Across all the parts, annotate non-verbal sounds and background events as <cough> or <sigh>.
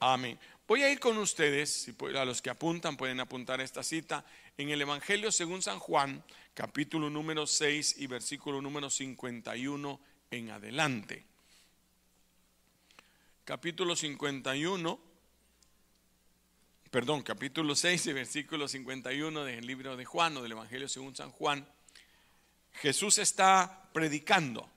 Amén. Voy a ir con ustedes, a los que apuntan pueden apuntar esta cita, en el Evangelio según San Juan, capítulo número 6 y versículo número 51 en adelante. Capítulo 51, perdón, capítulo 6 y versículo 51 del libro de Juan o del Evangelio según San Juan. Jesús está predicando.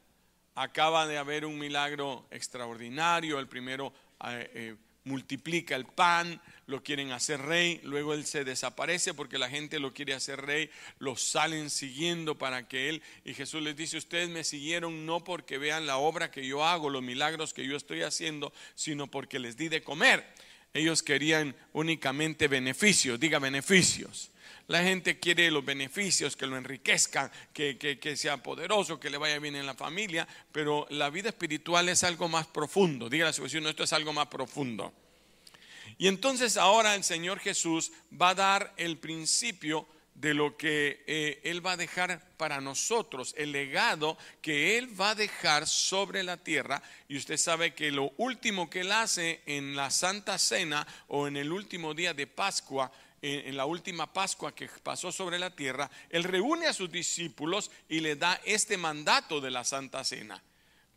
Acaba de haber un milagro extraordinario. El primero eh, eh, multiplica el pan, lo quieren hacer rey, luego él se desaparece porque la gente lo quiere hacer rey, lo salen siguiendo para que él, y Jesús les dice, ustedes me siguieron no porque vean la obra que yo hago, los milagros que yo estoy haciendo, sino porque les di de comer. Ellos querían únicamente beneficios, diga beneficios. La gente quiere los beneficios, que lo enriquezcan, que, que, sea poderoso, que le vaya bien en la familia, pero la vida espiritual es algo más profundo. Dígale a su vecino, esto es algo más profundo. Y entonces ahora el Señor Jesús va a dar el principio de lo que eh, Él va a dejar para nosotros, el legado que Él va a dejar sobre la tierra. Y usted sabe que lo último que Él hace en la Santa Cena o en el último día de Pascua en la última Pascua que pasó sobre la tierra, Él reúne a sus discípulos y le da este mandato de la Santa Cena.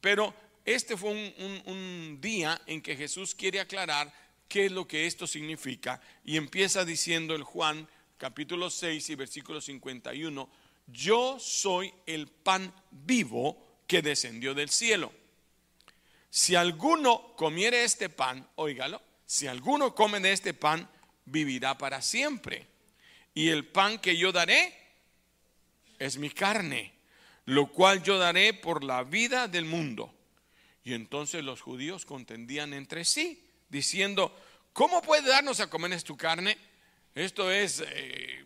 Pero este fue un, día en que Jesús quiere aclarar qué es lo que esto significa y empieza diciendo el Juan capítulo 6 y versículo 51, yo soy el pan vivo que descendió del cielo. Si alguno comiere este pan, óigalo, si alguno come de este pan, vivirá para siempre. Y el pan que yo daré es mi carne, lo cual yo daré por la vida del mundo. Y entonces los judíos contendían entre sí, diciendo, ¿cómo puede darnos a comer tu carne? Esto es eh,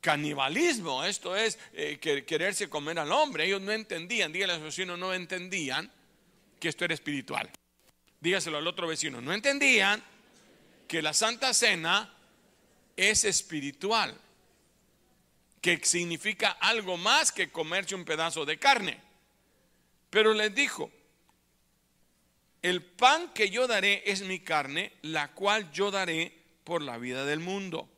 canibalismo, esto es eh, quererse comer al hombre. Ellos no entendían, dígale a su vecino, no entendían que esto era espiritual. Dígaselo al otro vecino, no entendían que la Santa Cena es espiritual, que significa algo más que comerse un pedazo de carne. Pero les dijo, el pan que yo daré es mi carne, la cual yo daré por la vida del mundo.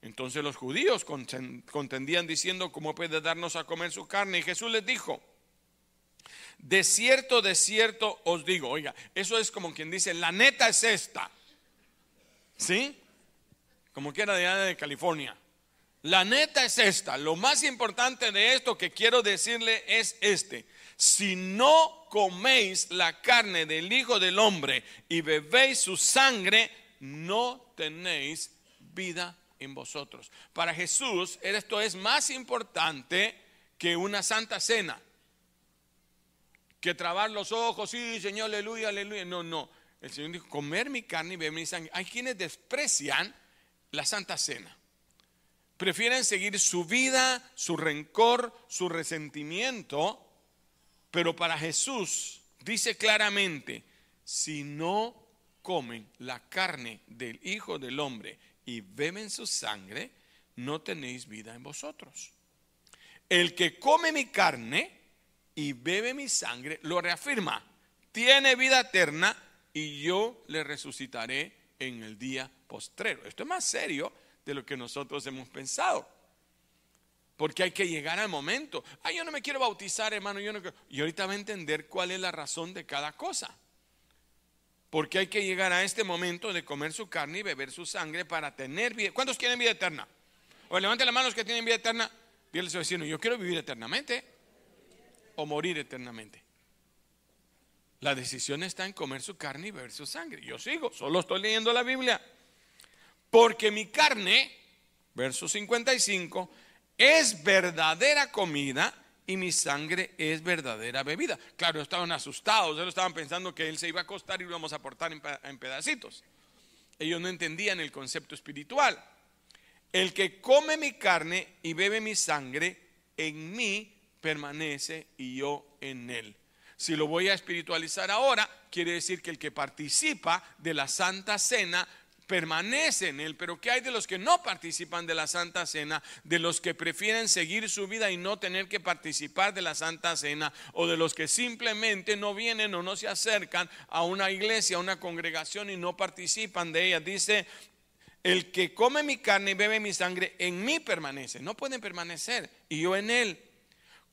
Entonces los judíos contendían diciendo, ¿cómo puede darnos a comer su carne? Y Jesús les dijo, de cierto, de cierto os digo, oiga, eso es como quien dice, la neta es esta. ¿Sí? Como quiera de allá de California. La neta es esta. Lo más importante de esto que quiero decirle es este. Si no coméis la carne del Hijo del Hombre y bebéis su sangre, no tenéis vida en vosotros. Para Jesús esto es más importante que una santa cena. Que trabar los ojos, sí, Señor, aleluya, aleluya. No, no. El Señor dijo, comer mi carne y beber mi sangre. Hay quienes desprecian la Santa Cena. Prefieren seguir su vida, su rencor, su resentimiento. Pero para Jesús dice claramente, si no comen la carne del Hijo del Hombre y beben su sangre, no tenéis vida en vosotros. El que come mi carne y bebe mi sangre, lo reafirma, tiene vida eterna y yo le resucitaré en el día postrero. Esto es más serio de lo que nosotros hemos pensado. Porque hay que llegar al momento. Ay, yo no me quiero bautizar, hermano. Yo no Y ahorita va a entender cuál es la razón de cada cosa. Porque hay que llegar a este momento de comer su carne y beber su sangre para tener vida. ¿Cuántos quieren vida eterna? O levante las manos que tienen vida eterna. Dile a su vecino, yo quiero vivir eternamente o morir eternamente. La decisión está en comer su carne y beber su sangre. Yo sigo, solo estoy leyendo la Biblia. Porque mi carne, verso 55, es verdadera comida y mi sangre es verdadera bebida. Claro, estaban asustados, ellos estaban pensando que él se iba a acostar y lo íbamos a aportar en pedacitos. Ellos no entendían el concepto espiritual. El que come mi carne y bebe mi sangre, en mí permanece y yo en él. Si lo voy a espiritualizar ahora, quiere decir que el que participa de la Santa Cena permanece en él. Pero ¿qué hay de los que no participan de la Santa Cena? De los que prefieren seguir su vida y no tener que participar de la Santa Cena. O de los que simplemente no vienen o no se acercan a una iglesia, a una congregación y no participan de ella. Dice, el que come mi carne y bebe mi sangre, en mí permanece. No pueden permanecer y yo en él.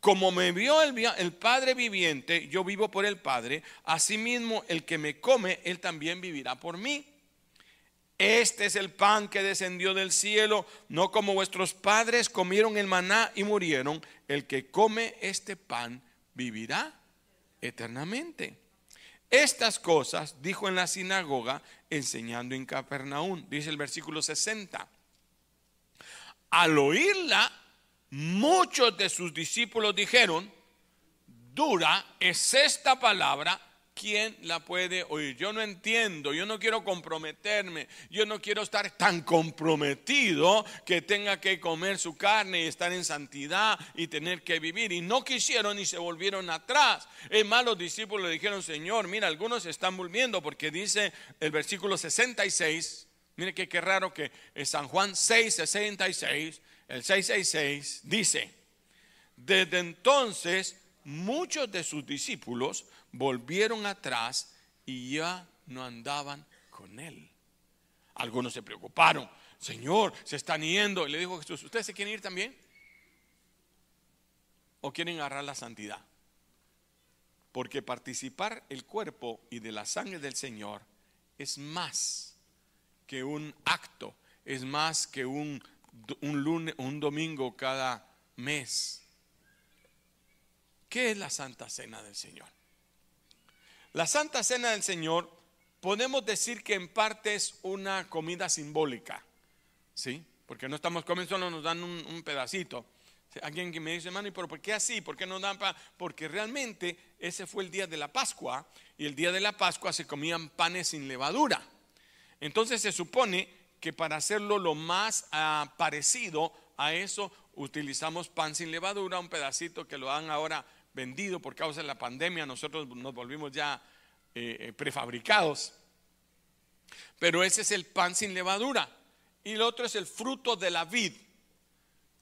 Como me vio el, Padre viviente, yo vivo por el Padre, asimismo el que me come, él también vivirá por mí. Este es el pan que descendió del cielo, no como vuestros padres comieron el maná y murieron. El que come este pan vivirá eternamente. Estas cosas dijo en la sinagoga enseñando en Capernaum, dice el versículo 60. Al oírla, muchos de sus discípulos dijeron, dura es esta palabra ¿quién la puede oír? Yo no entiendo, yo no quiero comprometerme, yo no quiero estar tan comprometido que tenga que comer su carne y estar en santidad y tener que vivir. Y no quisieron y se volvieron atrás. Es más, los discípulos le dijeron, Señor, mira, algunos se están volviendo porque dice el versículo 66, mire que qué raro que San Juan 6, 66, el 666 dice, desde entonces muchos de sus discípulos volvieron atrás y ya no andaban con él. Algunos se preocuparon, Señor, se están yendo. Y le dijo Jesús, ¿ustedes se quieren ir también? ¿O quieren agarrar la santidad? Porque participar el cuerpo y de la sangre del Señor es más que un acto, es más que un, un lunes, un domingo cada mes. ¿Qué es la Santa Cena del Señor? La Santa Cena del Señor podemos decir que en parte es una comida simbólica, ¿sí? Porque no estamos comiendo, solo nos dan un, pedacito. Alguien que me dice, hermano, ¿y por qué así? ¿Por qué no dan? Porque realmente ese fue el día de la Pascua y el día de la Pascua se comían panes sin levadura. Entonces se supone que para hacerlo lo más ah, parecido a eso utilizamos pan sin levadura, un pedacito que lo dan ahora vendido por causa de la pandemia, nosotros nos volvimos ya eh, eh, prefabricados. Pero ese es el pan sin levadura. Y el otro es el fruto de la vid.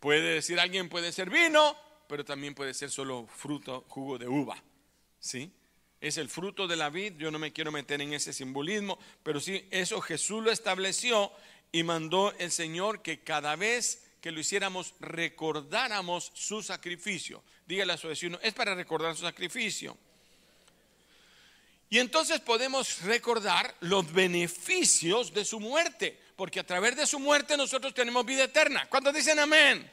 Puede decir alguien, puede ser vino, pero también puede ser solo fruto, jugo de uva. ¿Sí? Es el fruto de la vid. Yo no me quiero meter en ese simbolismo, pero sí, eso Jesús lo estableció y mandó el Señor que cada vez que lo hiciéramos recordáramos su sacrificio. Dígale a su vecino, es para recordar su sacrificio. Y entonces podemos recordar los beneficios de su muerte, porque a través de su muerte nosotros tenemos vida eterna. ¿Cuántos dicen amén?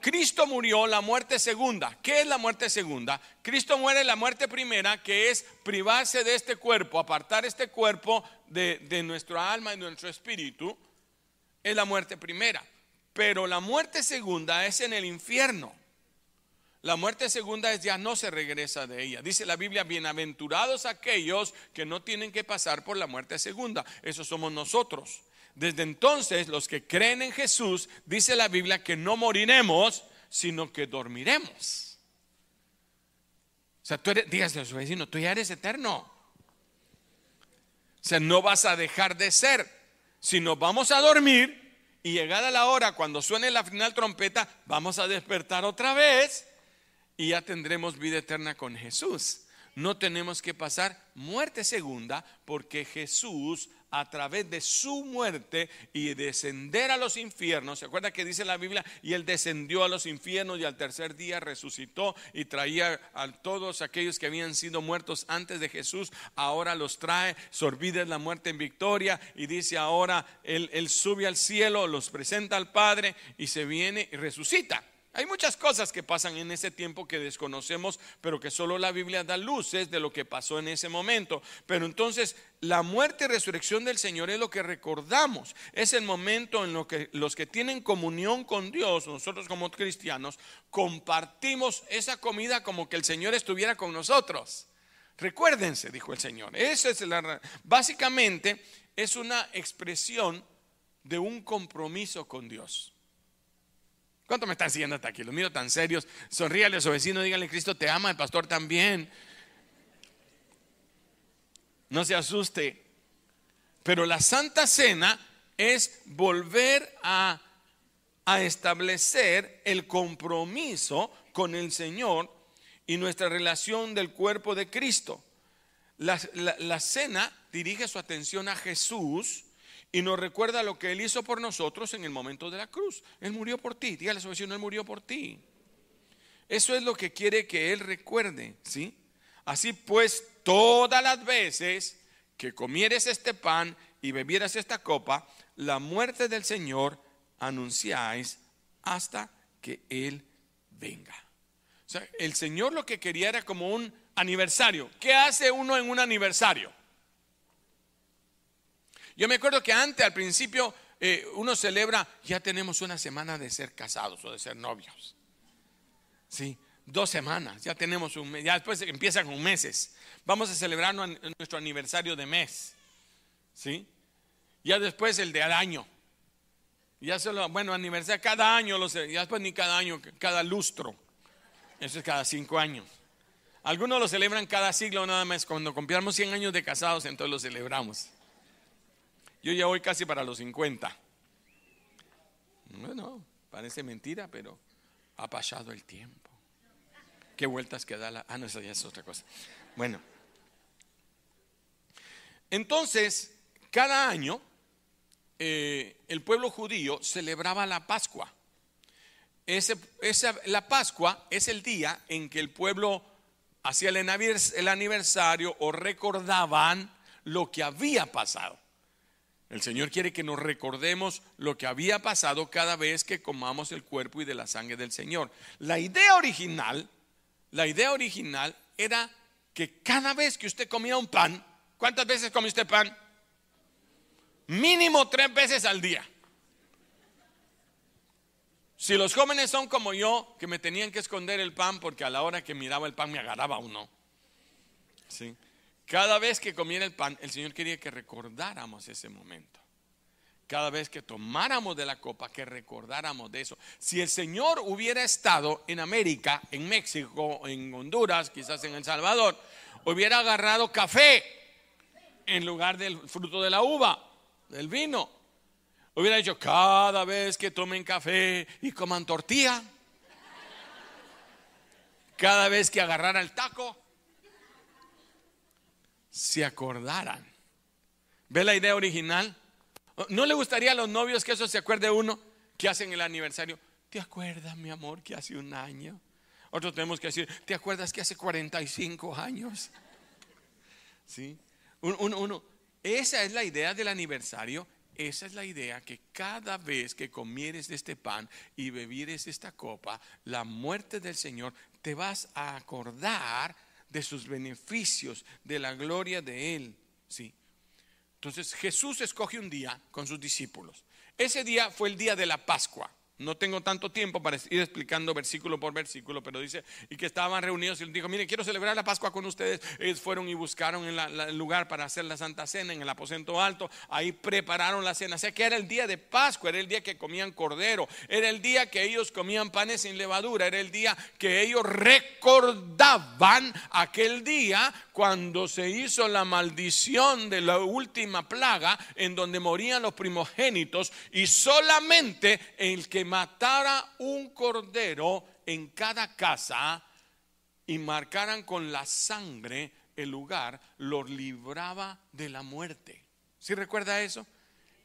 Cristo murió la muerte segunda. ¿Qué es la muerte segunda? Cristo muere la muerte primera, que es privarse de este cuerpo, apartar este cuerpo de, de nuestro alma y nuestro espíritu. Es la muerte primera. Pero la muerte segunda es en el infierno. La muerte segunda es ya no se regresa de ella. Dice la Biblia, bienaventurados aquellos que no tienen que pasar por la muerte segunda. Eso somos nosotros. Desde entonces, los que creen en Jesús, dice la Biblia que no moriremos, sino que dormiremos. O sea, tú eres, dígase a su vecino, tú ya eres eterno. O sea, no vas a dejar de ser, sino vamos a dormir y llegada la hora, cuando suene la final trompeta, vamos a despertar otra vez y ya tendremos vida eterna con Jesús. No tenemos que pasar muerte segunda porque Jesús a través de su muerte y descender a los infiernos, ¿se acuerda que dice la Biblia? Y él descendió a los infiernos y al tercer día resucitó y traía a todos aquellos que habían sido muertos antes de Jesús, ahora los trae, sorbide la muerte en victoria y dice ahora él, él sube al cielo, los presenta al Padre y se viene y resucita. Hay muchas cosas que pasan en ese tiempo que desconocemos, pero que solo la Biblia da luces de lo que pasó en ese momento. Pero entonces la muerte y resurrección del Señor es lo que recordamos. Es el momento en lo que los que tienen comunión con Dios, nosotros como cristianos, compartimos esa comida como que el Señor estuviera con nosotros. Recuérdense, dijo el Señor. Eso es la, básicamente es una expresión de un compromiso con Dios. ¿Cuánto me están siguiendo hasta aquí? Los miro tan serios. Sonríale a su vecino, dígale, Cristo te ama, el pastor también. No se asuste. Pero la Santa Cena es volver a, a establecer el compromiso con el Señor y nuestra relación del cuerpo de Cristo. La, la, cena dirige su atención a Jesús y nos recuerda lo que Él hizo por nosotros en el momento de la cruz. Él murió por ti. Dígale a su vecino, Él murió por ti. Eso es lo que quiere que Él recuerde, ¿sí? Así pues, todas las veces que comieres este pan y bebieras esta copa, la muerte del Señor anunciáis hasta que Él venga. O sea, el Señor lo que quería era como un aniversario. ¿Qué hace uno en un aniversario? Yo me acuerdo que antes, al principio, eh, uno celebra, ya tenemos una semana de ser casados o de ser novios. Sí, dos semanas, ya tenemos un mes, ya después empiezan con meses. Vamos a celebrar nuestro aniversario de mes. ¿Sí? Ya después el de al año. Ya solo, bueno, aniversario cada año, lo ya después ni cada año, cada lustro. Eso es cada cinco años. Algunos lo celebran cada siglo nada más. Cuando cumplamos 100 años de casados, entonces lo celebramos. Yo ya voy casi para los 50. Bueno, parece mentira, pero ha pasado el tiempo. ¿Qué vueltas que da la.? Ah, no, eso ya es otra cosa. Bueno. Entonces, cada año, eh, el pueblo judío celebraba la Pascua. Esa, la Pascua es el día en que el pueblo hacía el aniversario o recordaban lo que había pasado. El Señor quiere que nos recordemos lo que había pasado cada vez que comamos el cuerpo y de la sangre del Señor. La idea original, la idea original era que cada vez que usted comía un pan, ¿cuántas veces come usted pan? Mínimo tres veces al día. Si los jóvenes son como yo, que me tenían que esconder el pan porque a la hora que miraba el pan me agarraba uno. ¿Sí? Cada vez que comiera el pan, el Señor quería que recordáramos ese momento. Cada vez que tomáramos de la copa, que recordáramos de eso. Si el Señor hubiera estado en América, en México, en Honduras, quizás en El Salvador, hubiera agarrado café en lugar del fruto de la uva, del vino. Hubiera dicho, cada vez que tomen café y coman tortilla, cada vez que agarrara el taco, se acordaran. ¿Ve la idea original? ¿No le gustaría a los novios que eso se acuerde uno que hacen el aniversario? ¿Te acuerdas, mi amor, que hace un año? Otros tenemos que decir, ¿te acuerdas que hace 45 años? ¿Sí? Uno, uno, esa es la idea del aniversario esa es la idea que cada vez que comieres de este pan y bebieres esta copa, la muerte del Señor, te vas a acordar de sus beneficios, de la gloria de Él. ¿sí? Entonces Jesús escoge un día con sus discípulos. Ese día fue el día de la Pascua. No tengo tanto tiempo para ir explicando versículo por versículo, pero dice, y que estaban reunidos y él dijo, mire, quiero celebrar la Pascua con ustedes. Ellos fueron y buscaron en el lugar para hacer la Santa Cena en el aposento alto. Ahí prepararon la cena. O sea que era el día de Pascua, era el día que comían cordero, era el día que ellos comían panes sin levadura, era el día que ellos recordaban aquel día cuando se hizo la maldición de la última plaga en donde morían los primogénitos y solamente el que matara un cordero en cada casa y marcaran con la sangre el lugar, los libraba de la muerte. ¿Sí recuerda eso?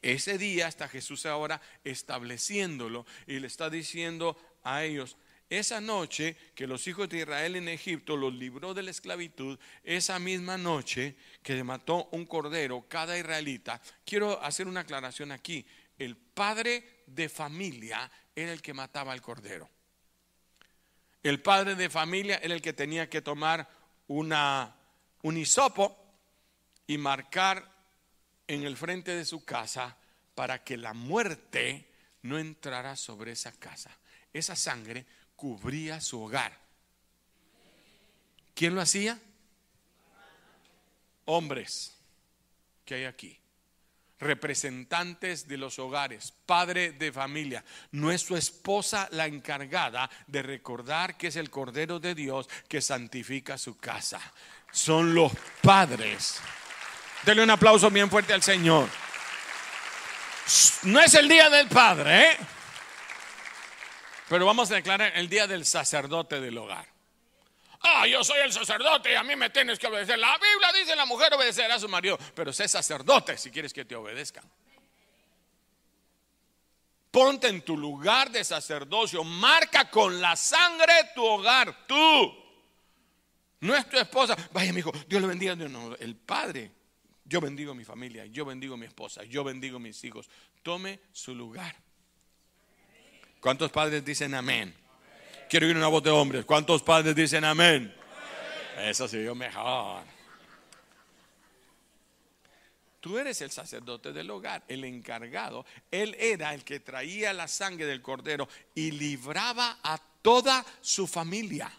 Ese día está Jesús ahora estableciéndolo y le está diciendo a ellos, esa noche que los hijos de Israel en Egipto los libró de la esclavitud, esa misma noche que mató un cordero cada israelita, quiero hacer una aclaración aquí, el padre de familia era el que mataba al cordero. El padre de familia era el que tenía que tomar una, un hisopo y marcar en el frente de su casa para que la muerte no entrara sobre esa casa. Esa sangre cubría su hogar. ¿Quién lo hacía? Hombres que hay aquí representantes de los hogares, padre de familia. No es su esposa la encargada de recordar que es el Cordero de Dios que santifica su casa. Son los padres. Dele un aplauso bien fuerte al Señor. No es el día del Padre, ¿eh? pero vamos a declarar el día del sacerdote del hogar. Ah, yo soy el sacerdote y a mí me tienes que obedecer. La Biblia dice la mujer obedecerá a su marido, pero sé sacerdote si quieres que te obedezcan. Ponte en tu lugar de sacerdocio, marca con la sangre tu hogar, tú. No es tu esposa. Vaya, mi hijo, Dios le bendiga. No, el Padre. Yo bendigo mi familia, yo bendigo mi esposa, yo bendigo mis hijos. Tome su lugar. ¿Cuántos padres dicen amén? Quiero oír una voz de hombres. ¿Cuántos padres dicen amén? Eso sí, yo mejor. Tú eres el sacerdote del hogar, el encargado. Él era el que traía la sangre del cordero y libraba a toda su familia.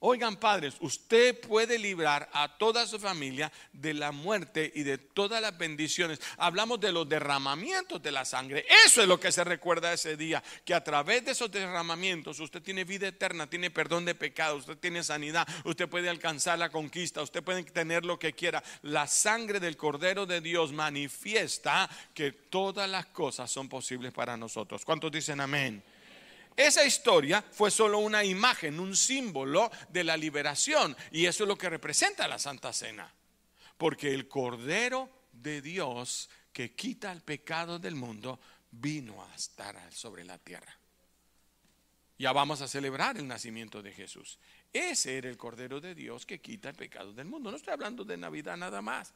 Oigan padres, usted puede librar a toda su familia de la muerte y de todas las bendiciones. Hablamos de los derramamientos de la sangre. Eso es lo que se recuerda ese día, que a través de esos derramamientos usted tiene vida eterna, tiene perdón de pecados, usted tiene sanidad, usted puede alcanzar la conquista, usted puede tener lo que quiera. La sangre del Cordero de Dios manifiesta que todas las cosas son posibles para nosotros. ¿Cuántos dicen amén? Esa historia fue solo una imagen, un símbolo de la liberación. Y eso es lo que representa la Santa Cena. Porque el Cordero de Dios que quita el pecado del mundo vino a estar sobre la tierra. Ya vamos a celebrar el nacimiento de Jesús. Ese era el Cordero de Dios que quita el pecado del mundo. No estoy hablando de Navidad nada más.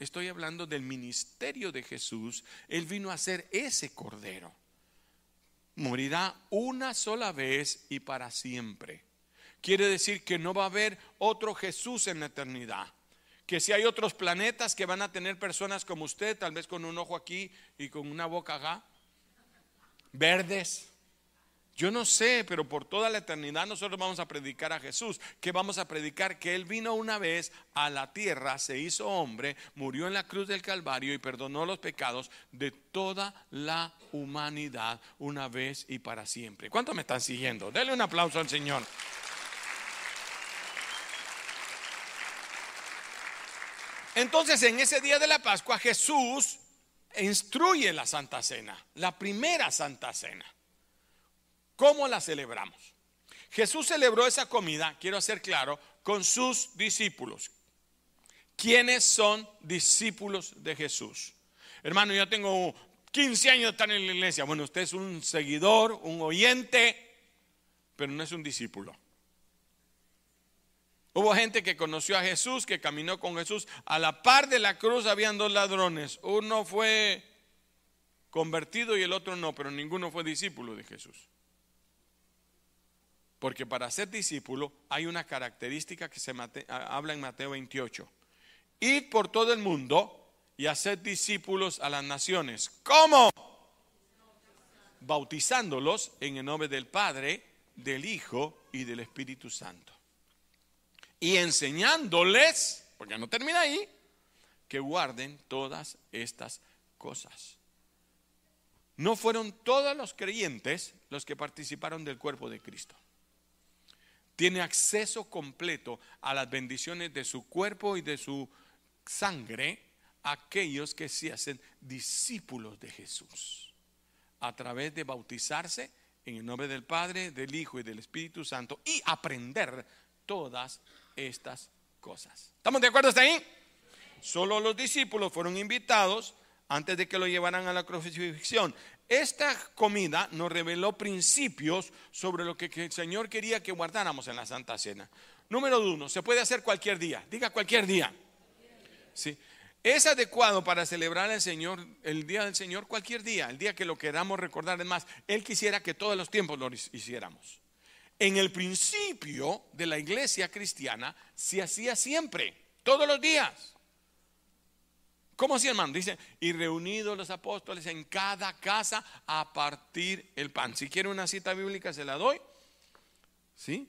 Estoy hablando del ministerio de Jesús. Él vino a ser ese Cordero morirá una sola vez y para siempre. Quiere decir que no va a haber otro Jesús en la eternidad. Que si hay otros planetas que van a tener personas como usted, tal vez con un ojo aquí y con una boca acá, verdes, yo no sé, pero por toda la eternidad nosotros vamos a predicar a Jesús. Que vamos a predicar que Él vino una vez a la tierra, se hizo hombre, murió en la cruz del Calvario y perdonó los pecados de toda la humanidad una vez y para siempre. ¿Cuántos me están siguiendo? Denle un aplauso al Señor. Entonces en ese día de la Pascua Jesús instruye la Santa Cena, la primera Santa Cena. ¿Cómo la celebramos? Jesús celebró esa comida, quiero hacer claro, con sus discípulos. ¿Quiénes son discípulos de Jesús? Hermano, yo tengo 15 años de estar en la iglesia. Bueno, usted es un seguidor, un oyente, pero no es un discípulo. Hubo gente que conoció a Jesús, que caminó con Jesús. A la par de la cruz habían dos ladrones. Uno fue convertido y el otro no, pero ninguno fue discípulo de Jesús. Porque para ser discípulo hay una característica que se habla en Mateo 28. Ir por todo el mundo y hacer discípulos a las naciones. ¿Cómo? Bautizándolos en el nombre del Padre, del Hijo y del Espíritu Santo. Y enseñándoles, porque no termina ahí, que guarden todas estas cosas. No fueron todos los creyentes los que participaron del cuerpo de Cristo tiene acceso completo a las bendiciones de su cuerpo y de su sangre aquellos que se hacen discípulos de Jesús a través de bautizarse en el nombre del Padre, del Hijo y del Espíritu Santo y aprender todas estas cosas. ¿Estamos de acuerdo hasta ahí? Solo los discípulos fueron invitados antes de que lo llevaran a la crucifixión. Esta comida nos reveló principios sobre lo que el Señor quería que guardáramos en la Santa Cena. Número uno, se puede hacer cualquier día. Diga cualquier día. Sí. Es adecuado para celebrar el Señor, el día del Señor, cualquier día, el día que lo queramos recordar. Es más, Él quisiera que todos los tiempos lo hiciéramos. En el principio de la iglesia cristiana se hacía siempre, todos los días. ¿Cómo así, hermano? Dice, y reunidos los apóstoles en cada casa a partir el pan. Si quiere una cita bíblica, se la doy. ¿Sí?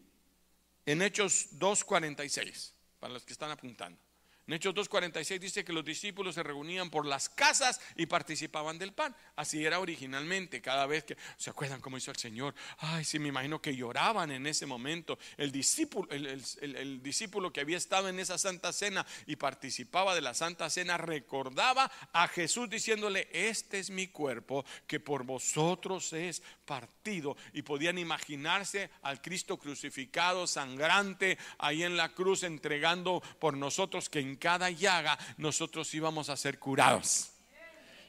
En Hechos 2.46, para los que están apuntando. En Hechos 2.46 dice que los discípulos se reunían por las casas y participaban del pan. Así era originalmente, cada vez que, ¿se acuerdan cómo hizo el Señor? Ay, sí, me imagino que lloraban en ese momento. El discípulo, el, discípulo que había estado en esa santa cena y participaba de la santa cena recordaba a Jesús diciéndole, este es mi cuerpo que por vosotros es partido. Y podían imaginarse al Cristo crucificado, sangrante, ahí en la cruz entregando por nosotros que cada llaga nosotros íbamos a ser curados.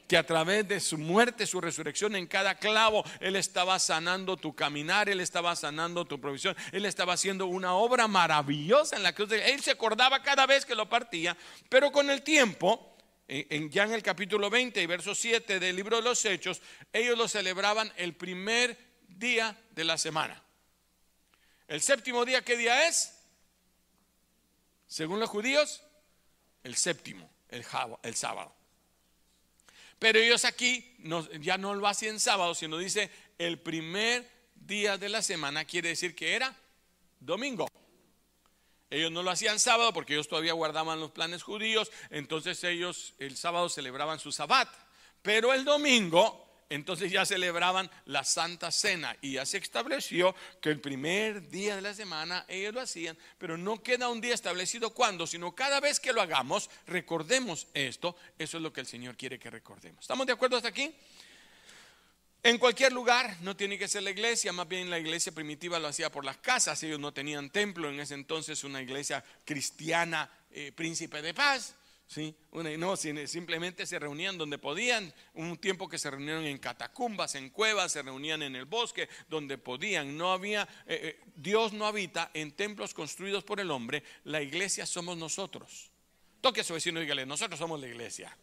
Que a través de su muerte, su resurrección, en cada clavo, Él estaba sanando tu caminar, Él estaba sanando tu provisión, Él estaba haciendo una obra maravillosa en la cruz. Él se acordaba cada vez que lo partía, pero con el tiempo, en, ya en el capítulo 20 y verso 7 del libro de los Hechos, ellos lo celebraban el primer día de la semana. ¿El séptimo día qué día es? Según los judíos, el séptimo, el, el sábado. Pero ellos aquí ya no lo hacían sábado, sino dice el primer día de la semana, quiere decir que era domingo. Ellos no lo hacían sábado porque ellos todavía guardaban los planes judíos, entonces ellos el sábado celebraban su sabbat, pero el domingo entonces ya celebraban la Santa Cena y ya se estableció que el primer día de la semana ellos lo hacían, pero no queda un día establecido cuándo, sino cada vez que lo hagamos, recordemos esto, eso es lo que el Señor quiere que recordemos. ¿Estamos de acuerdo hasta aquí? En cualquier lugar, no tiene que ser la iglesia, más bien la iglesia primitiva lo hacía por las casas, ellos no tenían templo, en ese entonces una iglesia cristiana, eh, príncipe de paz, ¿sí? no, simplemente se reunían donde podían, un tiempo que se reunieron en catacumbas, en cuevas, se reunían en el bosque, donde podían. No había, eh, eh, Dios no habita en templos construidos por el hombre, la iglesia somos nosotros. Toque a su vecino y dígale, nosotros somos la iglesia.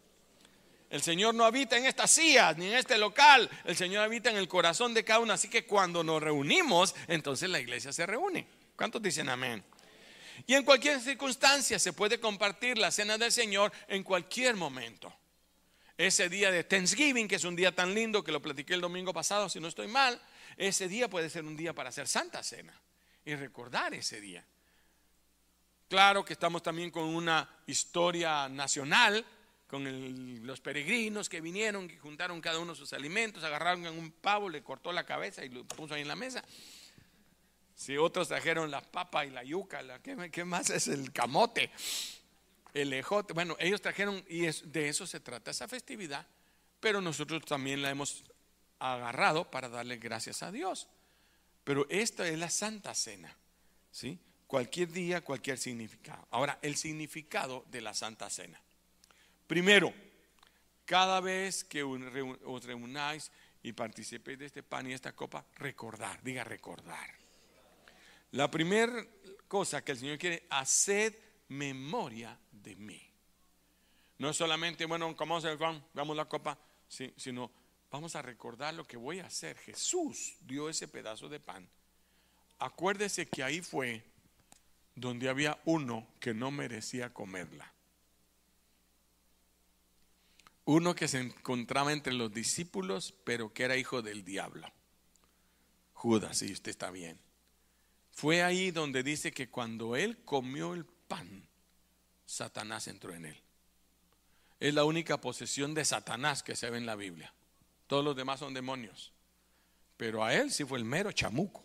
El Señor no habita en estas sillas ni en este local, el Señor habita en el corazón de cada uno. Así que cuando nos reunimos, entonces la iglesia se reúne. ¿Cuántos dicen amén? Y en cualquier circunstancia se puede compartir la cena del Señor en cualquier momento. Ese día de Thanksgiving, que es un día tan lindo que lo platiqué el domingo pasado, si no estoy mal, ese día puede ser un día para hacer santa cena y recordar ese día. Claro que estamos también con una historia nacional, con los peregrinos que vinieron, que juntaron cada uno sus alimentos, agarraron un pavo, le cortó la cabeza y lo puso ahí en la mesa. Si otros trajeron la papa y la yuca, ¿qué, más es el camote? El ejote. Bueno, ellos trajeron, y de eso se trata esa festividad, pero nosotros también la hemos agarrado para darle gracias a Dios. Pero esta es la Santa Cena, ¿sí? Cualquier día, cualquier significado. Ahora, el significado de la Santa Cena. Primero, cada vez que os reunáis y participéis de este pan y esta copa, recordar, diga recordar. La primera cosa que el Señor quiere, hacer memoria de mí. No es solamente, bueno, comamos el pan, damos la copa, sino vamos a recordar lo que voy a hacer. Jesús dio ese pedazo de pan. Acuérdese que ahí fue donde había uno que no merecía comerla. Uno que se encontraba entre los discípulos, pero que era hijo del diablo. Judas, si usted está bien. Fue ahí donde dice que cuando él comió el pan, Satanás entró en él. Es la única posesión de Satanás que se ve en la Biblia. Todos los demás son demonios. Pero a él sí fue el mero chamuco.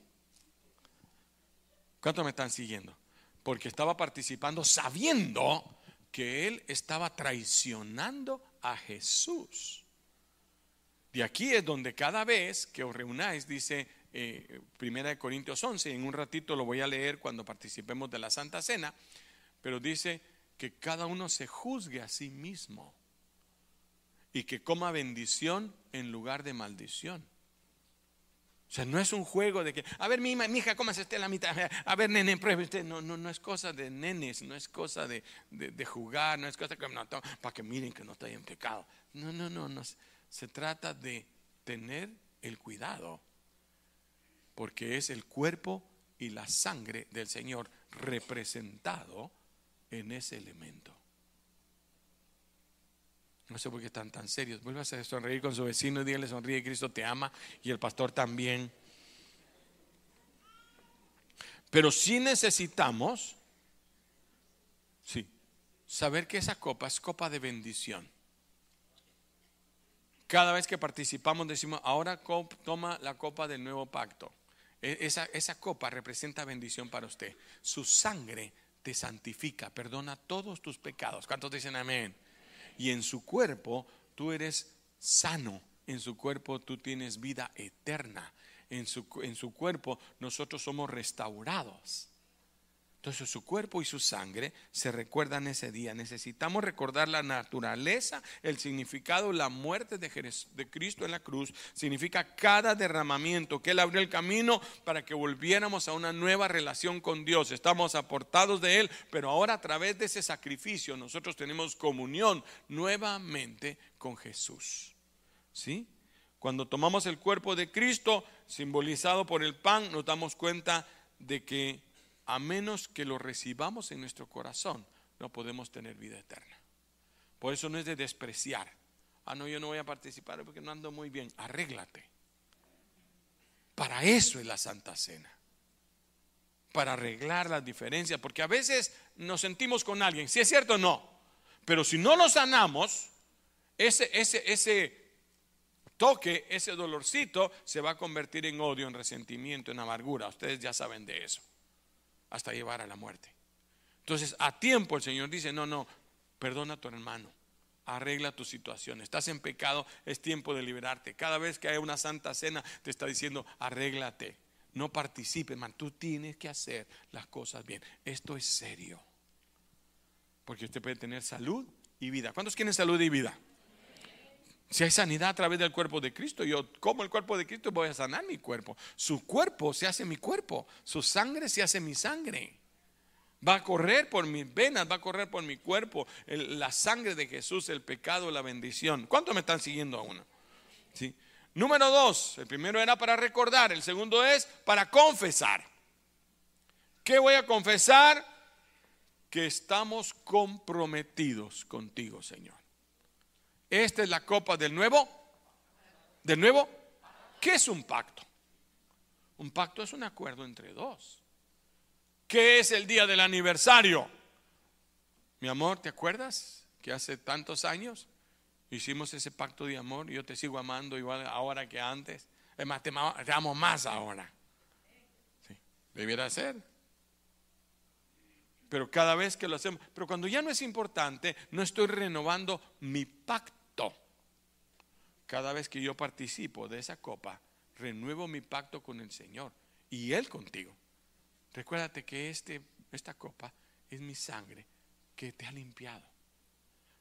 ¿Cuántos me están siguiendo? Porque estaba participando sabiendo que él estaba traicionando a Jesús. De aquí es donde cada vez que os reunáis, dice eh, Primera de Corintios 11, en un ratito lo voy a leer cuando participemos de la Santa Cena, pero dice que cada uno se juzgue a sí mismo y que coma bendición en lugar de maldición. O sea, no es un juego de que, a ver, mi, mi hija, cómase usted la mitad, a ver, nene, pruebe usted. No, no, no es cosa de nenes, no es cosa de, de, jugar, no es cosa que no, para que miren que no estoy en pecado. No, no, no, no. Se trata de tener el cuidado porque es el cuerpo y la sangre del Señor representado en ese elemento. No sé por qué están tan serios. Vuelva a sonreír con su vecino y dígale sonríe, Cristo te ama y el pastor también. Pero si necesitamos, sí, saber que esa copa es copa de bendición. Cada vez que participamos decimos, ahora toma la copa del nuevo pacto. E, esa, esa copa representa bendición para usted. Su sangre te santifica, perdona todos tus pecados. ¿Cuántos dicen amén? Y en su cuerpo tú eres sano. En su cuerpo tú tienes vida eterna. En su, en su cuerpo nosotros somos restaurados. Entonces su cuerpo y su sangre se recuerdan ese día. Necesitamos recordar la naturaleza, el significado, la muerte de, de, Cristo en la cruz. Significa cada derramamiento, que Él abrió el camino para que volviéramos a una nueva relación con Dios. Estamos aportados de Él, pero ahora a través de ese sacrificio nosotros tenemos comunión nuevamente con Jesús. ¿Sí? Cuando tomamos el cuerpo de Cristo, simbolizado por el pan, nos damos cuenta de que a menos que lo recibamos en nuestro corazón, no podemos tener vida eterna. Por eso no es de despreciar. Ah, no, yo no voy a participar porque no ando muy bien. Arréglate. Para eso es la Santa Cena. Para arreglar las diferencias. Porque a veces nos sentimos con alguien. Si es cierto o no. Pero si no lo sanamos, ese, ese, ese toque, ese dolorcito, se va a convertir en odio, en resentimiento, en amargura. Ustedes ya saben de eso hasta llevar a la muerte. Entonces, a tiempo el Señor dice, no, no, perdona a tu hermano, arregla tu situación, estás en pecado, es tiempo de liberarte. Cada vez que hay una santa cena, te está diciendo, arréglate, no participes, man, tú tienes que hacer las cosas bien. Esto es serio, porque usted puede tener salud y vida. ¿Cuántos quieren salud y vida? Si hay sanidad a través del cuerpo de Cristo, yo como el cuerpo de Cristo voy a sanar mi cuerpo. Su cuerpo se hace mi cuerpo, su sangre se hace mi sangre. Va a correr por mis venas, va a correr por mi cuerpo la sangre de Jesús, el pecado, la bendición. ¿Cuántos me están siguiendo aún? ¿Sí? Número dos, el primero era para recordar, el segundo es para confesar. ¿Qué voy a confesar? Que estamos comprometidos contigo, Señor. Esta es la copa del nuevo. ¿Del nuevo? ¿Qué es un pacto? Un pacto es un acuerdo entre dos. ¿Qué es el día del aniversario? Mi amor, ¿te acuerdas que hace tantos años hicimos ese pacto de amor? Yo te sigo amando igual ahora que antes. Es más, te, amo más ahora. Sí, debiera ser. Pero cada vez que lo hacemos, pero cuando ya no es importante, no estoy renovando mi pacto cada vez que yo participo de esa copa, renuevo mi pacto con el Señor y Él contigo. Recuérdate que este, esta copa es mi sangre que te ha limpiado.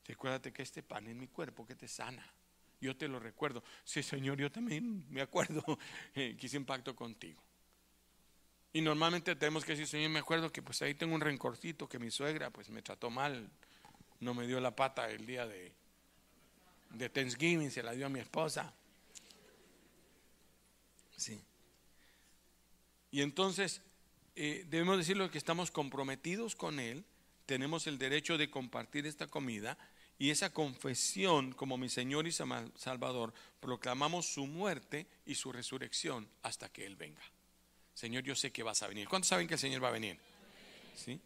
Recuérdate que este pan es mi cuerpo que te sana. Yo te lo recuerdo. Sí, Señor, yo también me acuerdo <laughs> que hice un pacto contigo. Y normalmente tenemos que decir, Señor, me acuerdo que pues ahí tengo un rencorcito que mi suegra pues me trató mal, no me dio la pata el día de, de Thanksgiving se la dio a mi esposa. Sí. Y entonces eh, debemos decirlo que estamos comprometidos con Él, tenemos el derecho de compartir esta comida y esa confesión como mi Señor y Salvador, proclamamos su muerte y su resurrección hasta que Él venga. Señor, yo sé que vas a venir. ¿Cuántos saben que el Señor va a venir? ¿Sí?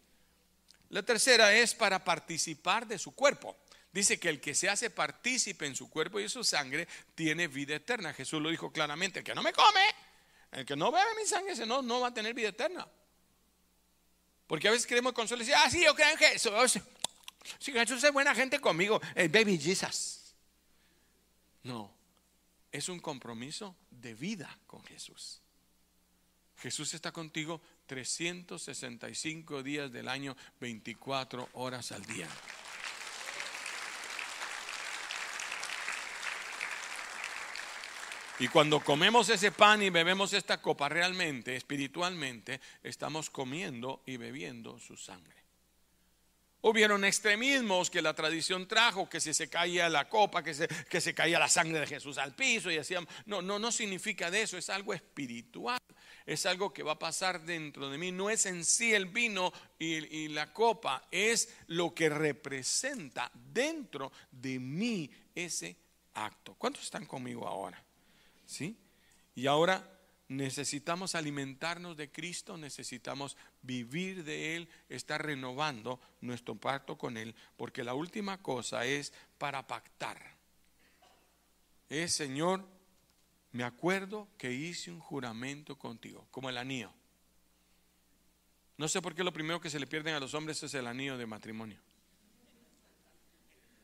La tercera es para participar de su cuerpo. Dice que el que se hace partícipe en su cuerpo y en su sangre tiene vida eterna. Jesús lo dijo claramente, el que no me come, el que no bebe mi sangre, ese no, no va a tener vida eterna. Porque a veces queremos consolar y decir, ah, sí, yo creo en Jesús. Si Jesús es buena gente conmigo, el baby Jesus. No, es un compromiso de vida con Jesús. Jesús está contigo 365 días del año, 24 horas al día. Y cuando comemos ese pan y bebemos esta copa, realmente, espiritualmente, estamos comiendo y bebiendo su sangre. Hubieron extremismos que la tradición trajo, que si se caía la copa, que se, que se caía la sangre de Jesús al piso y hacían, no, no, no significa de eso, es algo espiritual, es algo que va a pasar dentro de mí, no es en sí el vino y, y la copa, es lo que representa dentro de mí ese acto. ¿Cuántos están conmigo ahora? ¿Sí? Y ahora necesitamos alimentarnos de Cristo, necesitamos vivir de Él, estar renovando nuestro pacto con Él, porque la última cosa es para pactar. Es, Señor, me acuerdo que hice un juramento contigo, como el anillo. No sé por qué lo primero que se le pierden a los hombres es el anillo de matrimonio.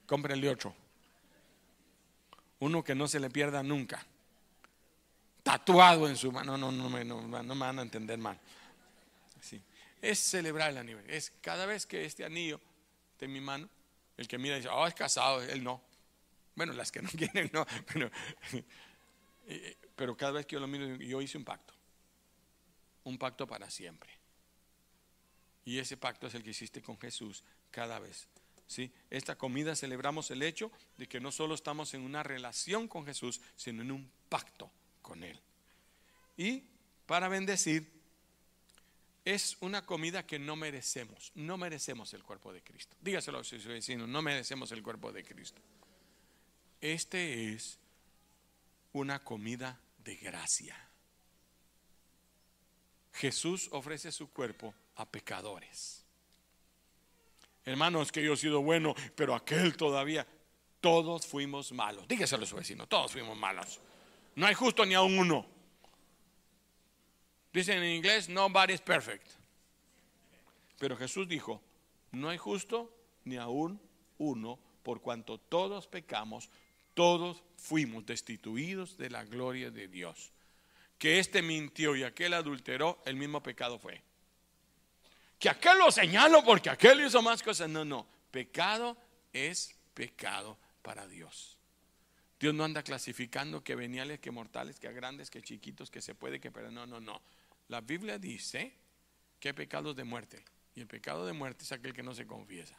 Cómprenle otro. Uno que no se le pierda nunca. Tatuado en su mano. No, no, no, no, no me van a entender mal. Sí. Es celebrar el aniversario. Es cada vez que este anillo de mi mano, el que mira dice, oh, es casado, él no. Bueno, las que no <laughs> quieren, no. Pero, <laughs> pero cada vez que yo lo miro, yo hice un pacto. Un pacto para siempre. Y ese pacto es el que hiciste con Jesús cada vez. ¿sí? Esta comida celebramos el hecho de que no solo estamos en una relación con Jesús, sino en un pacto con Él. Y para bendecir, es una comida que no merecemos. No merecemos el cuerpo de Cristo. Dígaselo a su vecino, no merecemos el cuerpo de Cristo. Este es una comida de gracia. Jesús ofrece su cuerpo a pecadores. Hermanos, que yo he sido bueno, pero aquel todavía, todos fuimos malos. Dígaselo a su vecino, todos fuimos malos. No hay justo ni a uno. Dicen en inglés, nobody's perfect. Pero Jesús dijo, no hay justo ni aún uno, por cuanto todos pecamos, todos fuimos destituidos de la gloria de Dios. Que este mintió y aquel adulteró, el mismo pecado fue que aquel lo señalo porque aquel hizo más cosas. No, no. Pecado es pecado para Dios. Dios no anda clasificando que veniales, que mortales, que grandes, que chiquitos, que se puede, que pero no, no, no. La Biblia dice que hay pecados de muerte. Y el pecado de muerte es aquel que no se confiesa.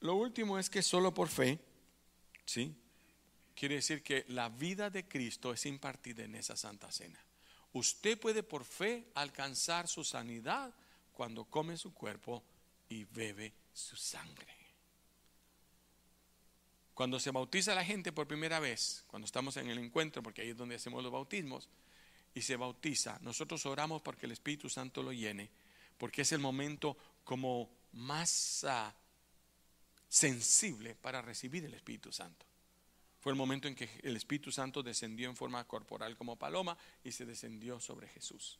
Lo último es que solo por fe, ¿sí? Quiere decir que la vida de Cristo es impartida en esa santa cena. Usted puede por fe alcanzar su sanidad cuando come su cuerpo y bebe su sangre. Cuando se bautiza la gente por primera vez, cuando estamos en el encuentro, porque ahí es donde hacemos los bautismos, y se bautiza, nosotros oramos porque el Espíritu Santo lo llene, porque es el momento como más ah, sensible para recibir el Espíritu Santo. Fue el momento en que el Espíritu Santo descendió en forma corporal como paloma y se descendió sobre Jesús.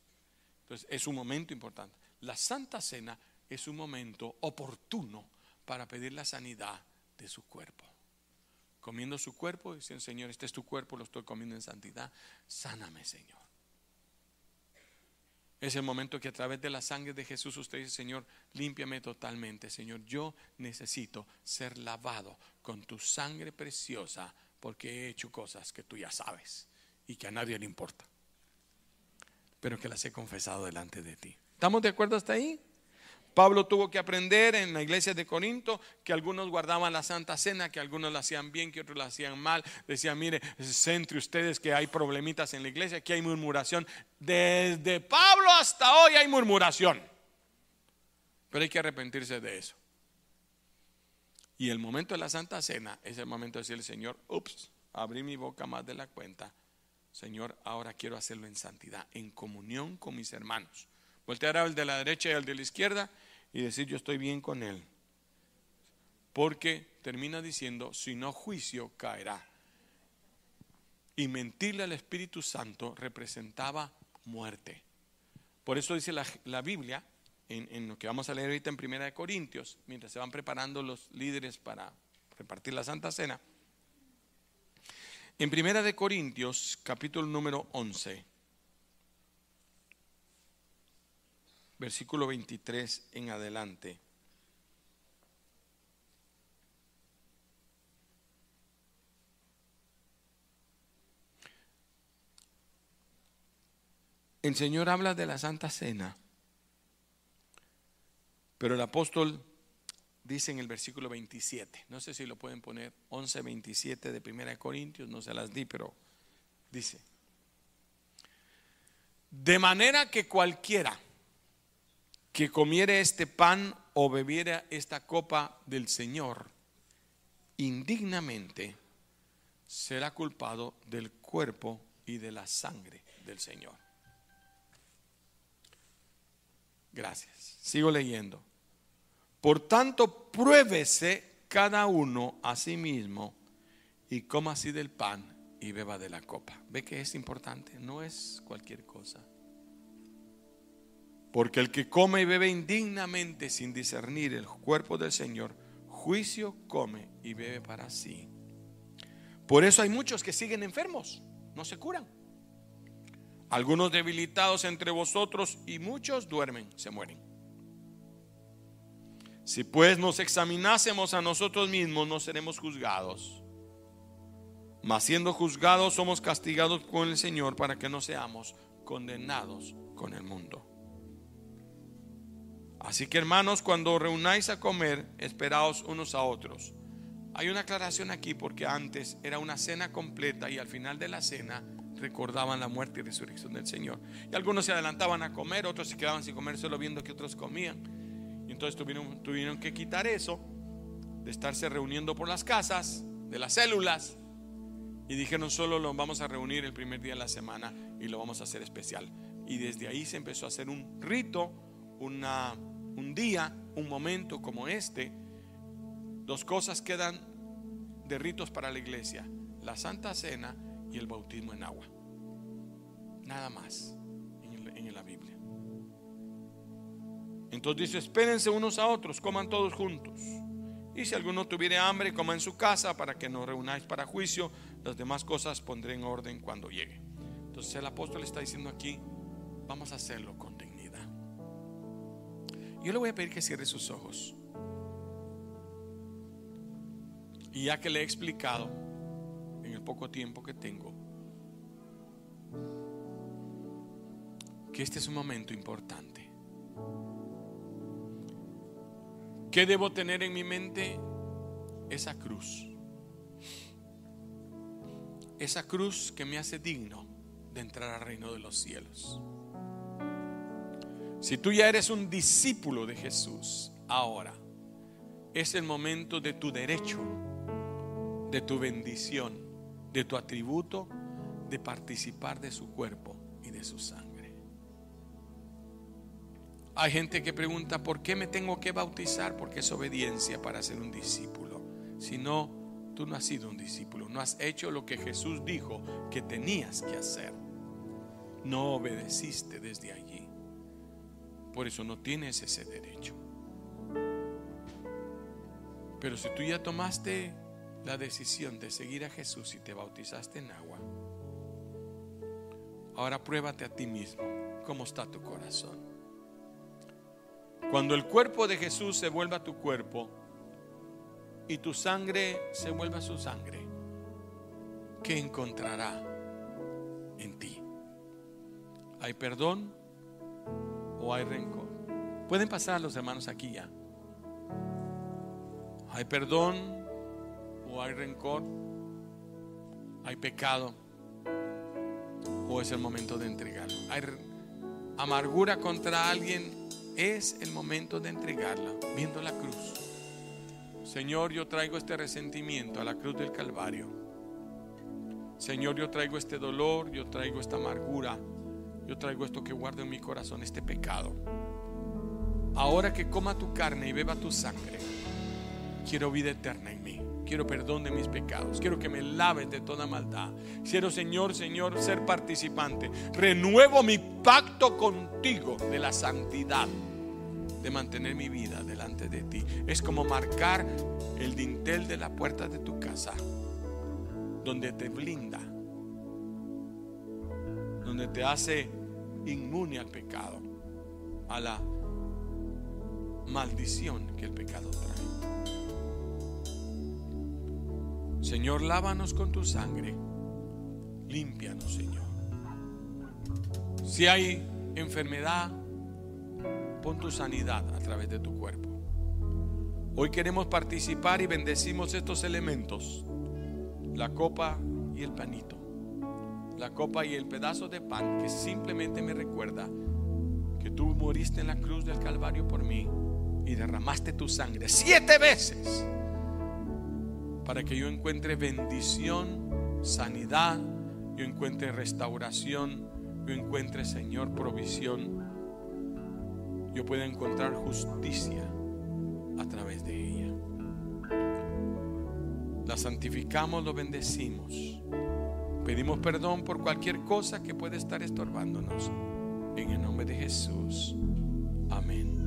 Entonces es un momento importante. La Santa Cena es un momento oportuno para pedir la sanidad de su cuerpo. Comiendo su cuerpo, dicen, Señor, este es tu cuerpo, lo estoy comiendo en santidad, sáname, Señor. Es el momento que a través de la sangre de Jesús usted dice, Señor, límpiame totalmente, Señor. Yo necesito ser lavado con tu sangre preciosa porque he hecho cosas que tú ya sabes y que a nadie le importa, pero que las he confesado delante de ti. ¿Estamos de acuerdo hasta ahí? Pablo tuvo que aprender en la iglesia de Corinto que algunos guardaban la Santa Cena, que algunos la hacían bien, que otros la hacían mal. Decían, mire, es entre ustedes que hay problemitas en la iglesia, que hay murmuración. Desde Pablo hasta hoy hay murmuración. Pero hay que arrepentirse de eso. Y el momento de la Santa Cena es el momento de decirle, Señor, ups, abrí mi boca más de la cuenta. Señor, ahora quiero hacerlo en santidad, en comunión con mis hermanos. Voltear al de la derecha y al de la izquierda y decir, yo estoy bien con él. Porque termina diciendo, si no juicio caerá. Y mentirle al Espíritu Santo representaba muerte. Por eso dice la, la Biblia en, lo que vamos a leer ahorita en Primera de Corintios, mientras se van preparando los líderes para repartir la Santa Cena. En Primera de Corintios, capítulo número 11, versículo 23 en adelante. El Señor habla de la Santa Cena pero el apóstol dice en el versículo 27, no sé si lo pueden poner, 11, 27 de Primera de Corintios, no se las di, pero dice, de manera que cualquiera que comiere este pan o bebiera esta copa del Señor indignamente, será culpado del cuerpo y de la sangre del Señor. Gracias. Sigo leyendo. Por tanto, pruébese cada uno a sí mismo y coma así del pan y beba de la copa. ¿Ve que es importante? No es cualquier cosa. Porque el que come y bebe indignamente sin discernir el cuerpo del Señor, juicio come y bebe para sí. Por eso hay muchos que siguen enfermos, no se curan. Algunos debilitados entre vosotros y muchos duermen, se mueren. Si pues nos examinásemos a nosotros mismos, no seremos juzgados. Mas siendo juzgados, somos castigados con el Señor para que no seamos condenados con el mundo. Así que hermanos, cuando reunáis a comer, esperaos unos a otros. Hay una aclaración aquí porque antes era una cena completa y al final de la cena recordaban la muerte y resurrección del Señor. Y algunos se adelantaban a comer, otros se quedaban sin comer solo viendo que otros comían. Y entonces tuvieron, tuvieron que quitar eso de estarse reuniendo por las casas, de las células. Y dijeron solo lo vamos a reunir el primer día de la semana y lo vamos a hacer especial. Y desde ahí se empezó a hacer un rito, un día, un momento como este, dos cosas quedan de ritos para la iglesia, la Santa Cena y el bautismo en agua. Nada más en, la Biblia. Entonces dice, espérense unos a otros, coman todos juntos. Y si alguno tuviere hambre, coma en su casa para que no reunáis para juicio. Las demás cosas pondré en orden cuando llegue. Entonces el apóstol está diciendo aquí, vamos a hacerlo yo le voy a pedir que cierre sus ojos. Y ya que le he explicado en el poco tiempo que tengo, que este es un momento importante. ¿Qué debo tener en mi mente? Esa cruz. Esa cruz que me hace digno de entrar al reino de los cielos. Si tú ya eres un discípulo de Jesús, ahora es el momento de tu derecho, de tu bendición, de tu atributo, de participar de su cuerpo y de su sangre. Hay gente que pregunta, ¿por qué me tengo que bautizar? Porque es obediencia para ser un discípulo. Si no, tú no has sido un discípulo, no has hecho lo que Jesús dijo que tenías que hacer. No obedeciste desde allí. Por eso no tienes ese derecho. Pero si tú ya tomaste la decisión de seguir a Jesús y te bautizaste en agua, ahora pruébate a ti mismo cómo está tu corazón. Cuando el cuerpo de Jesús se vuelva tu cuerpo y tu sangre se vuelva su sangre, ¿qué encontrará en ti? ¿Hay perdón? Hay rencor. Pueden pasar los hermanos aquí ya. Hay perdón o hay rencor. Hay pecado o es el momento de entregarlo. Hay amargura contra alguien. Es el momento de entregarla, viendo la cruz. Señor, yo traigo este resentimiento a la cruz del Calvario. Señor, yo traigo este dolor, yo traigo esta amargura yo traigo esto que guardo en mi corazón, este pecado. Ahora que coma tu carne y beba tu sangre, quiero vida eterna en mí. Quiero perdón de mis pecados. Quiero que me laves de toda maldad. Quiero, Señor, Señor, ser participante. Renuevo mi pacto contigo de la santidad, de mantener mi vida delante de ti. Es como marcar el dintel de la puerta de tu casa, donde te blinda, donde te hace inmune al pecado, a la maldición que el pecado trae. Señor, lávanos con tu sangre, límpianos, Señor. Si hay enfermedad, pon tu sanidad a través de tu cuerpo. Hoy queremos participar y bendecimos estos elementos, la copa y el panito la copa y el pedazo de pan que simplemente me recuerda que tú moriste en la cruz del Calvario por mí y derramaste tu sangre siete veces para que yo encuentre bendición sanidad, yo encuentre restauración, yo encuentre, Señor, provisión, yo pueda encontrar justicia a través de ella. La santificamos, lo bendecimos. Pedimos perdón por cualquier cosa que pueda estar estorbándonos. En el nombre de Jesús. Amén.